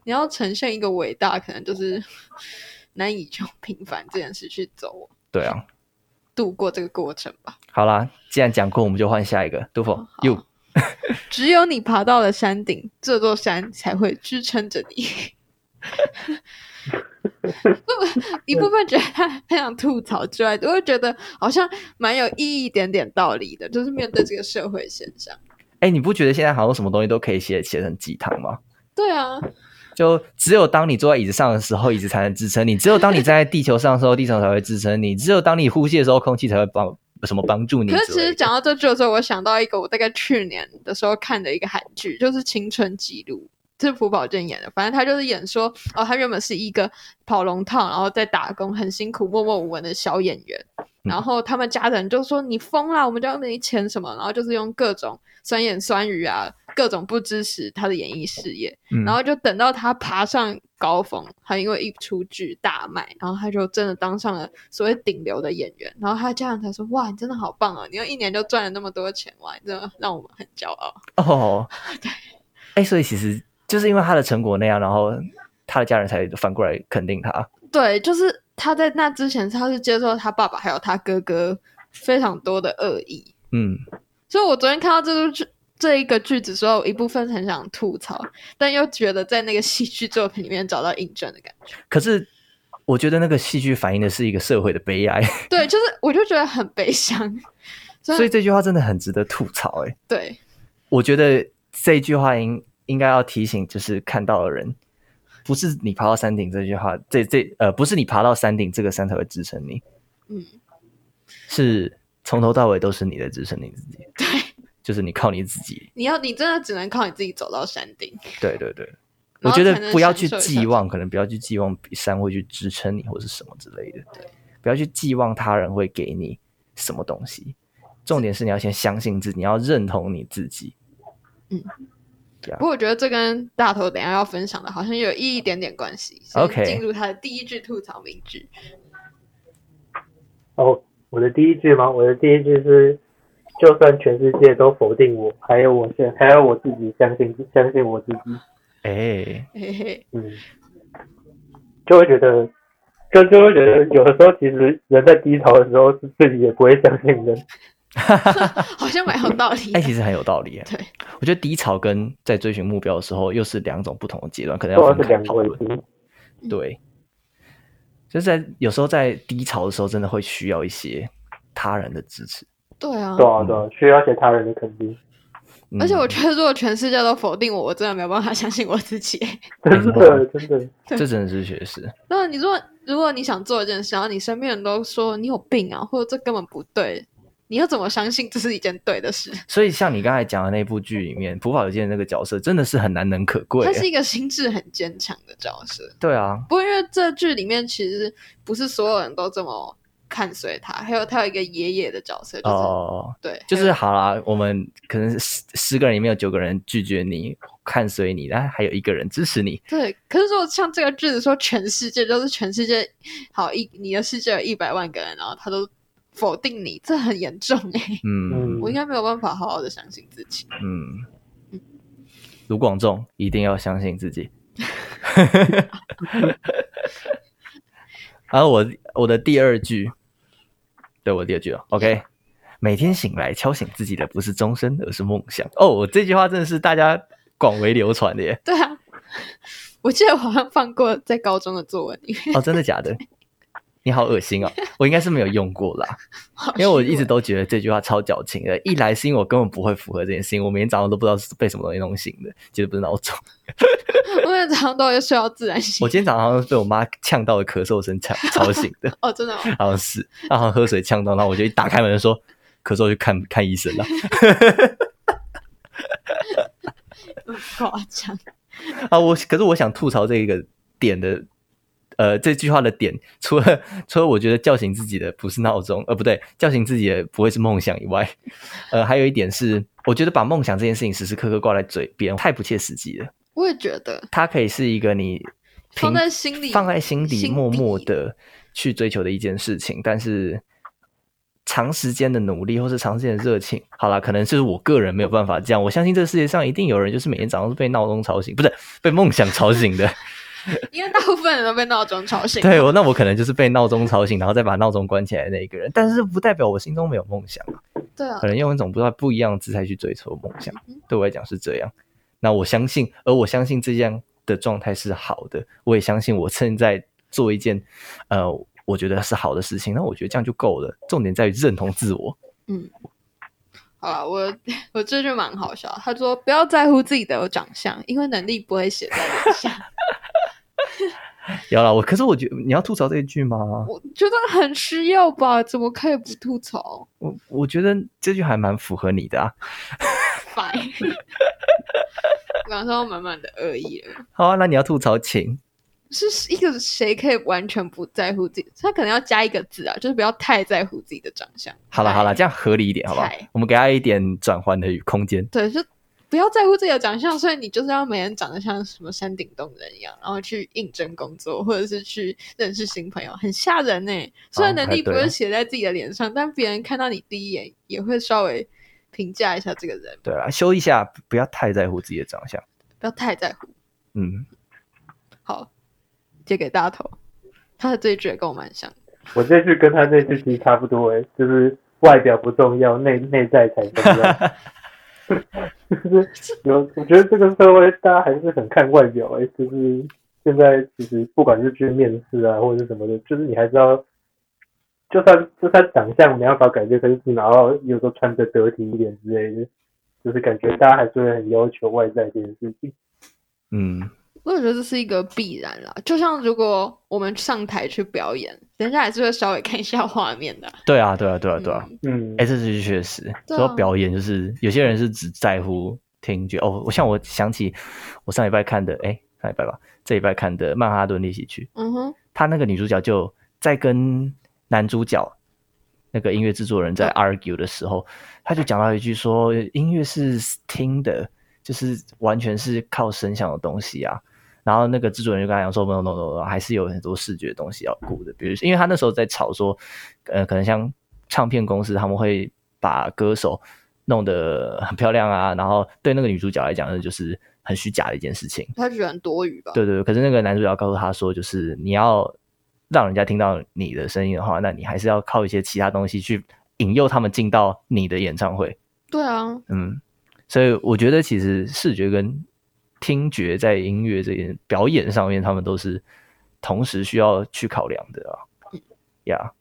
你要呈现一个伟大，可能就是 (laughs) 难以用平凡这件事去走对啊，度过这个过程吧。好啦，既然讲过，我们就换下一个。杜甫好，you (laughs) 只有你爬到了山顶，这座山才会支撑着你。(laughs) (laughs) 一部分觉得他很想吐槽之外，我会觉得好像蛮有意义一点点道理的，就是面对这个社会现象。哎，你不觉得现在好像什么东西都可以写写成鸡汤吗？对啊，就只有当你坐在椅子上的时候，椅子才能支撑你；只有当你站在地球上的时候，地球才会支撑你；只有当你呼吸的时候，空气才会帮什么帮助你。可是其实讲到这句的时候，我想到一个我大概去年的时候看的一个韩剧，就是《青春记录》，是朴宝剑演的。反正他就是演说，哦，他原本是一个跑龙套，然后在打工，很辛苦、默默无闻的小演员。然后他们家人就说：“你疯了，我们家没钱什么。”然后就是用各种酸言酸语啊，各种不支持他的演艺事业。嗯然后就等到他爬上高峰，他因为一出剧大卖，然后他就真的当上了所谓顶流的演员。然后他家人才说：“哇，你真的好棒啊！你用一年就赚了那么多钱，哇，你真的让我们很骄傲。哦，(laughs) 对，哎，所以其实就是因为他的成果那样，然后他的家人才反过来肯定他。”对，就是他在那之前，他是接受他爸爸还有他哥哥非常多的恶意。嗯，所以我昨天看到这个剧这一个句子的时候，一部分很想吐槽，但又觉得在那个戏剧作品里面找到印证的感觉。可是我觉得那个戏剧反映的是一个社会的悲哀，(laughs) 对，就是我就觉得很悲伤。所以所以这句话真的很值得吐槽。哎，对，我觉得这句话应应该要提醒，就是看到的人，不是你爬到山顶这句话，这这呃，不是你爬到山顶这个山才会支撑你，嗯，是从头到尾都是你在支撑你自己，对，就是你靠你自己。你要你真的只能靠你自己走到山顶。对对对，我觉得不要去寄望，可能不要去寄望山会去支撑你或是什么之类的，不要去寄望他人会给你什么东西。重点是你要先相信自己，你要认同你自己。不过我觉得这跟大头等下要分享的好像有一一点点关系。OK 进入他的第一句吐槽名句。哦，我的第一句吗？我的第一句是，就算全世界都否定我，还有我现，还有我自己相信相信我自己，哎，嘿嘿，嗯，就会觉得，就就会觉得有的时候其实人在低潮的时候，是自己也不会相信人。(laughs) 好像蛮有道理的。哎，其实很有道理耶。对，我觉得低潮跟在追寻目标的时候又是两种不同的阶段，可能要分开讨论。对，就是在有时候在低潮的时候，真的会需要一些他人的支持。对啊，对啊，对啊，需要一些他人的肯定。嗯而且我觉得，如果全世界都否定我，我真的没有办法相信我自己。(laughs) 真的，真的，这真的是确实。那你说，如果你想做一件事，然后你身边人都说你有病啊，或者这根本不对，你要怎么相信这是一件对的事？(laughs) 所以像你刚才讲的那部剧里面，朴宝有健那个角色真的是很难能可贵。他是一个心智很坚强的角色。对啊，不过因为这剧里面其实不是所有人都这么看随他，还有他有一个爷爷的角色，就是、哦，对，就是好啦，我们可能十十个人里面有九个人拒绝你，看随你，但还有一个人支持你。对。可是如果像这个句子说，全世界就是全世界好一你的世界有一百万个人，然后他都否定你，这很严重哎、嗯。嗯。我应该没有办法好好的相信自己。嗯，卢广仲一定要相信自己。然 (laughs) 后我我的第二句，对我第二句哦，OK，每天醒来敲醒自己的不是钟声，而是梦想。哦，我这句话真的是大家广为流传的耶。对啊，我记得我好像放过在高中的作文里面，哦，真的假的？你好恶心哦！(laughs) 我应该是没有用过啦，因为我一直都觉得这句话超矫情的。一来是因为我根本不会符合这件事情，我每天早上都不知道是被什么东西弄醒的，其实不是闹钟。(laughs) 我每天早上都会睡到自然醒我。今天早上好像是被我妈呛到的咳嗽声吵吵醒的，(laughs) 哦，真的吗？好像是，然后喝水呛到，然后我就一打开门说咳嗽去看看医生了。夸张。啊，我可是我想吐槽这个点的，呃，这句话的点，除了 (laughs) 除了我觉得叫醒自己的不是闹钟，呃，不对，叫醒自己的不会是梦想以外，(laughs) 呃，还有一点是，我觉得把梦想这件事情时时刻刻挂在嘴边，太不切实际了。我也觉得它可以是一个你放在心里，放在心底默默的去追求的一件事情，但是长时间的努力或是长时间的热情，好啦，可能就是我个人没有办法这样。我相信这个世界上一定有人就是每天早上是被闹钟吵醒，不是被梦想吵醒的。因为大部分人都被闹钟吵醒。对，我那我可能就是被闹钟吵醒，然后再把闹钟关起来的那一个人。但是不代表我心中没有梦想啊，对啊可，能用一种不太不一样的姿态去追求梦想嗯。对我来讲是这样。那我相信，而我相信这样的状态是好的。我也相信我正在做一件呃，我觉得是好的事情。那我觉得这样就够了。重点在于认同自我。嗯。好了，我我这就蛮好笑。他说：“不要在乎自己的长相，因为能力不会写在脸上。(laughs) 有了我，可是我觉得你要吐槽这一句吗？我觉得很需要吧？怎么可以不吐槽我我觉得这句还蛮符合你的啊。？(laughs) Fine，我感受到满满的恶意了。好啊，那你要吐槽，请。是一个谁可以完全不在乎自己？他可能要加一个字啊，就是不要太在乎自己的长相。好了好了，这样合理一点，好不好？我们给他一点转换的空间。对，就不要在乎自己的长相，所以你就是要每人长得像什么山顶洞人一样，然后去应征工作，或者是去认识新朋友，很吓人呢、虽然哦能力不是写在自己的脸上，但别人看到你第一眼也会稍微评价一下这个人，对啊，修一下，不要太在乎自己的长相。不要太在乎。嗯，好，借给大头，他的这一句也跟我蛮像。我这句跟他这句其实差不多诶，就是外表不重要，内内在才重要。(laughs) (laughs) 就是有，我觉得这个社会大家还是很看外表诶，就是现在其实不管是去面试啊或者是什么的，就是你还是要，就算就算长相没办法改变，可是你然后有时候穿的得体一点之类的，就是感觉大家还是会很要求外在这件事情。嗯，我也觉得这是一个必然啦，就像如果我们上台去表演，人家还是会稍微看一下画面的啊。对啊，对啊，对啊，对啊。嗯嗯哎、，这是确实。对啊说表演，就是有些人是只在乎听觉。哦，我像我想起我上礼拜看的，哎，上礼拜吧，这礼拜看的《曼哈顿练习曲》，嗯哼，他那个女主角就在跟男主角那个音乐制作人在 argue 的时候，他就讲到一句说，音乐是听的，就是完全是靠声响的东西啊。然后那个制作人就跟他讲说，no no no no，还是有很多视觉的东西要顾的，比如因为他那时候在吵说，呃，可能像唱片公司他们会把歌手弄得很漂亮啊，然后对那个女主角来讲，那就是很虚假的一件事情。他觉得很多余吧？对对对，可是那个男主角告诉他说，就是你要让人家听到你的声音的话，那你还是要靠一些其他东西去引诱他们进到你的演唱会。对啊，嗯，所以我觉得其实视觉跟听觉在音乐这件表演上面，他们都是同时需要去考量的啊。呀、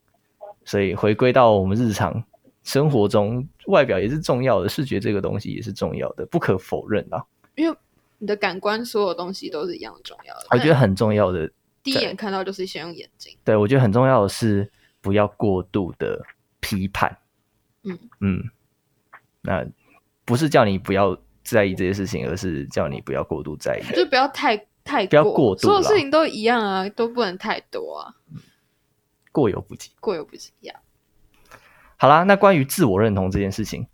所以回归到我们日常生活中，外表也是重要的，视觉这个东西也是重要的，不可否认啊。因为你的感官所有东西都是一样重要的。我觉得很重要的第一眼看到就是先用眼睛。对，我觉得很重要的是不要过度的批判。嗯嗯，那不是叫你不要在意这些事情，而是叫你不要过度在意。就不要太太不要过度所有事情都一样啊，都不能太多啊，过犹不及。过犹不及啊。好啦，那关于自我认同这件事情，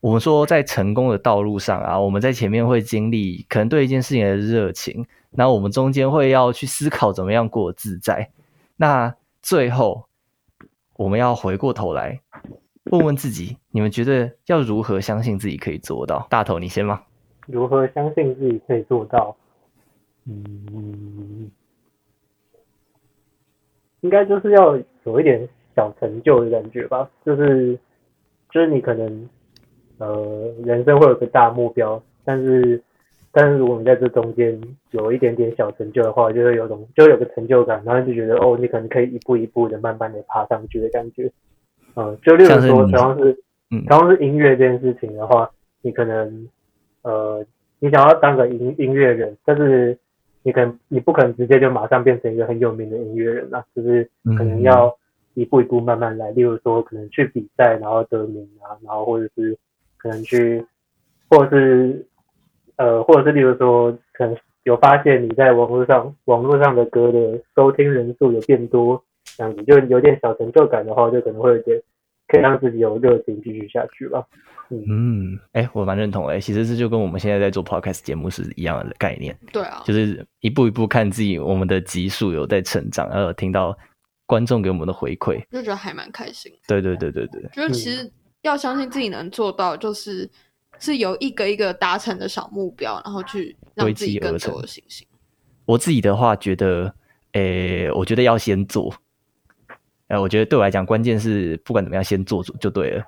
我们说在成功的道路上啊，我们在前面会经历可能对一件事情的热情，那我们中间会要去思考怎么样过自在。那最后我们要回过头来问问自己，你们觉得要如何相信自己可以做到？大头，你先吗？如何相信自己可以做到？嗯，应该就是要有一点小成就的感觉吧，就是就是你可能呃人生会有个大目标，但是但是如果你在这中间有一点点小成就的话，就会有种就有个成就感，然后就觉得哦，你可能可以一步一步的慢慢的爬上去的感觉。嗯，就例如说，像是你同样是嗯同样是音乐这件事情的话，你可能呃，你想要当个音音乐人，但是你可能你不可能直接就马上变成一个很有名的音乐人啦，就是可能嗯要一步一步慢慢来。例如说，可能去比赛然后得名啊，然后或者是可能去，或者是呃，或者是例如说，可能有发现你在网络上网络上的歌的收听人数有变多，这样子就有点小成就感的话，就可能会有点可以让自己有热情继续下去吧。嗯，哎、我蛮认同哎、欸。其实这就跟我们现在在做 podcast 节目是一样的概念，对啊，就是一步一步看自己我们的集数有在成长，然后有听到观众给我们的回馈。就觉得还蛮开心。对对对对对，就是其实要相信自己能做到，就是是有一个一个达成的小目标，然后去让堆自己更积而成多的信心。我自己的话觉得，诶、我觉得要先做。呃，我觉得对我来讲，关键是不管怎么样，先做做就对了。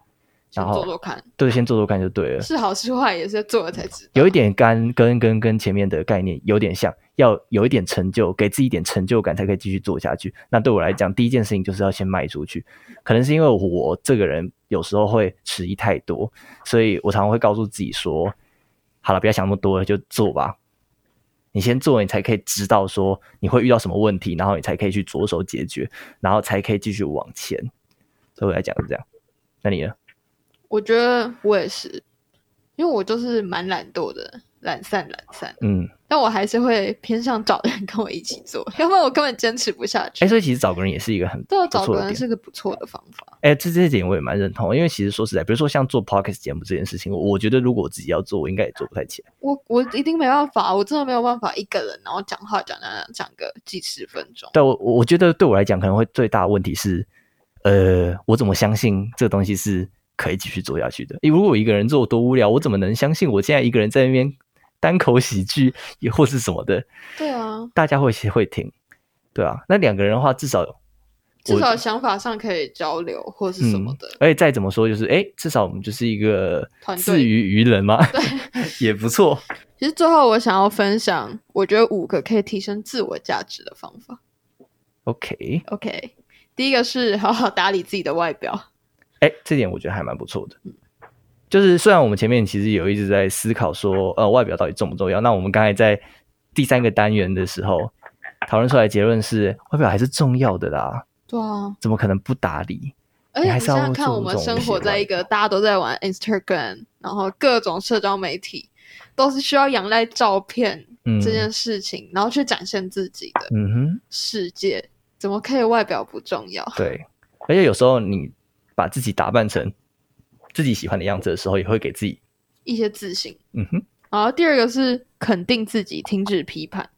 先然后做做看，对，先做做看就对了。是好是坏也是做了才知道。有一点干跟跟跟前面的概念有点像，要有一点成就，给自己一点成就感，才可以继续做下去。那对我来讲，第一件事情就是要先迈出去。可能是因为我这个人有时候会迟疑太多，所以我常常会告诉自己说：“好了，不要想那么多了，就做吧。你先做，你才可以知道说你会遇到什么问题，然后你才可以去着手解决，然后才可以继续往前。”对我来讲是这样。那你呢？我觉得我也是，因为我就是蛮懒惰的，懒散懒散，嗯，但我还是会偏向找人跟我一起做，(laughs) 要不然我根本坚持不下去。哎，所以其实找个人也是一个很对找个人。是个不错的方法。哎，这这一点我也蛮认同，因为其实说实在，比如说像做 podcast 节目这件事情，我我觉得如果我自己要做，我应该也做不太起来。我我一定没办法，我真的没有办法一个人然后讲话讲讲讲个几十分钟。但我我我觉得对我来讲，可能会最大的问题是，呃，我怎么相信这个东西是可以继续做下去的？因为如果我一个人做多无聊，我怎么能相信我现在一个人在那边单口喜剧也或是什么的，对啊，大家会会听，对啊？那两个人的话，至少至少想法上可以交流或是什么的。嗯，而且再怎么说，就是哎，至少我们就是一个自娱于人嘛，(laughs) 也不错。(laughs) 其实最后我想要分享，我觉得五个可以提升自我价值的方法。OK，OK，第一个是好好打理自己的外表。哎，这点我觉得还蛮不错的。就是虽然我们前面其实有一直在思考说，呃，外表到底重不重要？那我们刚才在第三个单元的时候讨论出来的结论是，外表还是重要的啦，对啊，怎么可能不打理？而且你还是要想想看，我们生活在一个大家都在玩 Instagram，然后各种社交媒体都是需要仰赖照片嗯这件事情，然后去展现自己的嗯哼，世界，怎么可以外表不重要？对。而且有时候你把自己打扮成自己喜欢的样子的时候，也会给自己，一些自信。嗯哼。然后第二个是肯定自己，停止批判。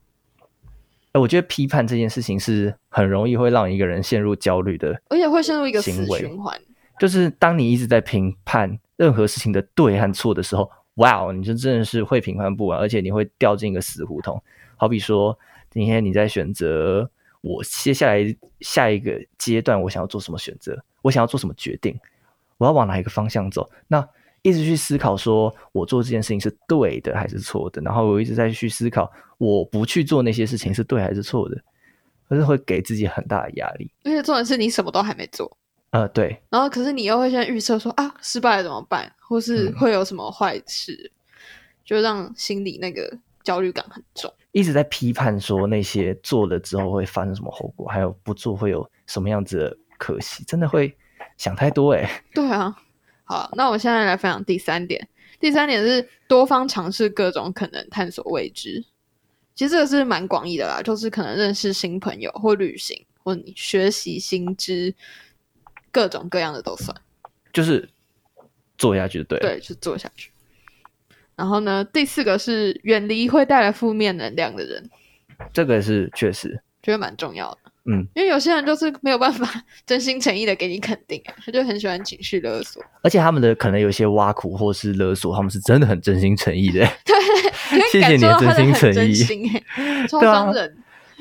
哎，我觉得批判这件事情是很容易会让一个人陷入焦虑的而且会陷入一个死循环。就是当你一直在评判任何事情的对和错的时候，哇哦，你就真的是会评判不完，而且你会掉进一个死胡同。好比说，今天你在选择我接下来下一个阶段我想要做什么选择，我想要做什么决定，我要往哪一个方向走，那一直去思考说我做这件事情是对的还是错的，然后我一直在去思考我不去做那些事情是对还是错的，可是会给自己很大的压力。而且重点是你什么都还没做，呃，对，然后可是你又会先预测说啊，失败了怎么办，或是嗯。会有什么坏事，就让心里那个焦虑感很重。一直在批判说那些做了之后会发生什么后果，还有不做会有什么样子的可惜，真的会想太多哎、(laughs) 对啊，好，那我现在来分享第三点。第三点是多方尝试各种可能，探索未知。其实这个是蛮广义的啦，就是可能认识新朋友，或旅行，或你学习新知，各种各样的都算。就是做下去就对了。对，就做下去。然后呢，第四个是远离会带来负面能量的人，这个是确实，觉得蛮重要的。嗯，因为有些人就是没有办法 (laughs) 真心诚意的给你肯定，他就很喜欢情绪勒索。而且他们的可能有些挖苦或是勒索，他们是真的很真心诚意的，(laughs) 你会谢谢你真心诚意心欸超对啊伤人。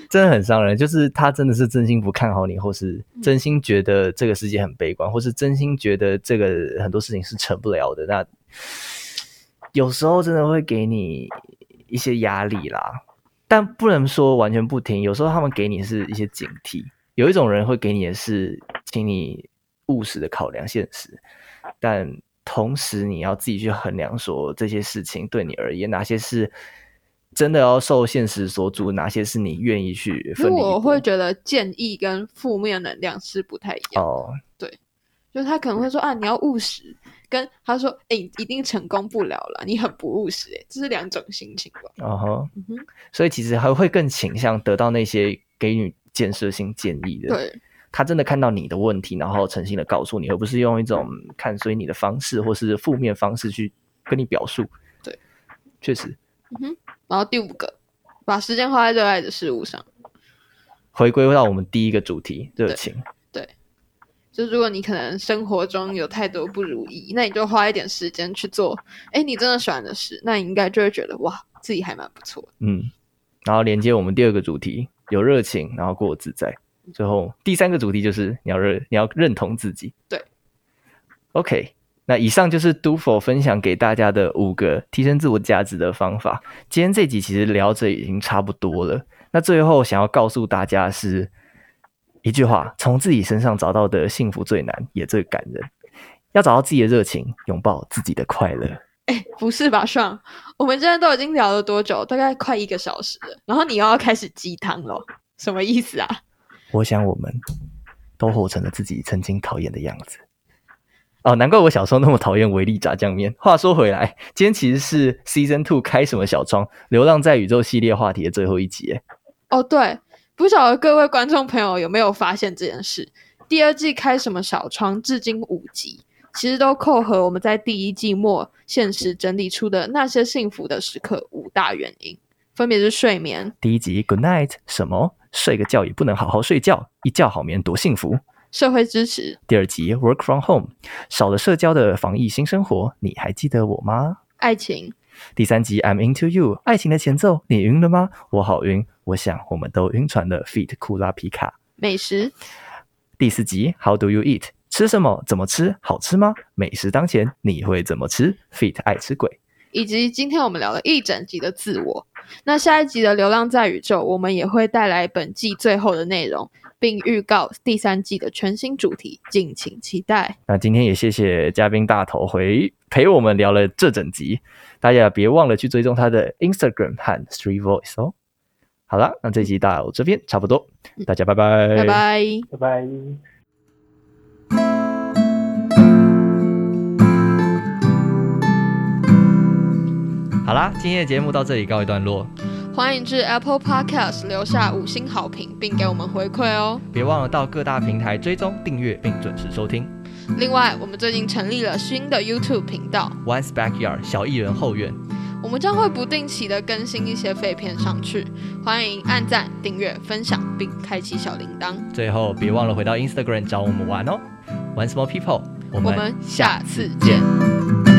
真的很伤人。就是他真的是真心不看好你，或是真心觉得这个世界很悲观，或是真心觉得这个很多事情是成不了的。那有时候真的会给你一些压力啦，但不能说完全不听。有时候他们给你是一些警惕，有一种人会给你的是，请你务实的考量现实，但同时你要自己去衡量，说这些事情对你而言哪些是真的要受现实所阻，哪些是你愿意去因为分。我会觉得建议跟负面能量是不太一样。哦，就是他可能会说啊，你要务实，跟他说哎、一定成功不了了，你很不务实、哎，这是两种心情吧？哦吼嗯哼，所以其实还会更倾向得到那些给予建设性建议的。，对，他真的看到你的问题，然后诚心的告诉你，而不是用一种看衰你的方式或是负面方式去跟你表述。对，确实，嗯哼然后第五个，把时间花在热爱的事物上。回归到我们第一个主题，热情。就如果你可能生活中有太多不如意，那你就花一点时间去做，哎，你真的喜欢的事，那你应该就会觉得哇，自己还蛮不错。嗯，然后连接我们第二个主题，有热情，然后过自在。最后第三个主题就是你要认你要认同自己。对，OK，那以上就是 Do For 分享给大家的五个提升自我价值的方法。今天这集其实聊着已经差不多了。那最后想要告诉大家的是一句话：从自己身上找到的幸福最难，也最感人。要找到自己的热情，拥抱自己的快乐。哎，不是吧，爽？我们今天都已经聊了多久？大概快一个小时了，然后你又要开始鸡汤了，什么意思啊？(laughs) 我想我们都活成了自己曾经讨厌的样子。哦，难怪我小时候那么讨厌维力炸酱面。话说回来，今天其实是 Season Two 开什么小窗《流浪在宇宙》系列话题的最后一集。哦，对，不晓得各位观众朋友有没有发现这件事？第二季开什么小窗，至今五集，其实都扣合我们在第一季末现实整理出的那些幸福的时刻五大原因，分别是睡眠、第一集 Good Night，什么睡个觉也不能好好睡觉，一觉好眠多幸福。社会支持、第二集 Work from Home，少了社交的防疫新生活，你还记得我吗？爱情、第三集 I'm into you，爱情的前奏，你晕了吗？我好晕，我想我们都晕船了。Feet 库拉皮卡。美食、第四集 How do you eat？吃什么？怎么吃？好吃吗？美食当前，你会怎么吃？Fit 爱吃鬼。以及今天我们聊了一整集的自我。那下一集的《流浪在宇宙》，我们也会带来本季最后的内容，并预告第三季的全新主题，敬请期待。那今天也谢谢嘉宾大头回陪我们聊了这整集，大家别忘了去追踪他的 Instagram 和 Street Voice 哦。好了，那这集到这边差不多，大家拜拜，拜拜。拜拜。好啦，今天的节目到这里告一段落，欢迎至 Apple Podcast 留下五星好评，并给我们回馈哦。别忘了到各大平台追踪、订阅并准时收听。另外，我们最近成立了新的 YouTube 频道，One's Backyard 小艺人后院，我们将会不定期的更新一些废片上去，欢迎按赞、订阅、分享，并开启小铃铛。最后别忘了回到 Instagram 找我们玩哦。One Small People，我们我们下次见。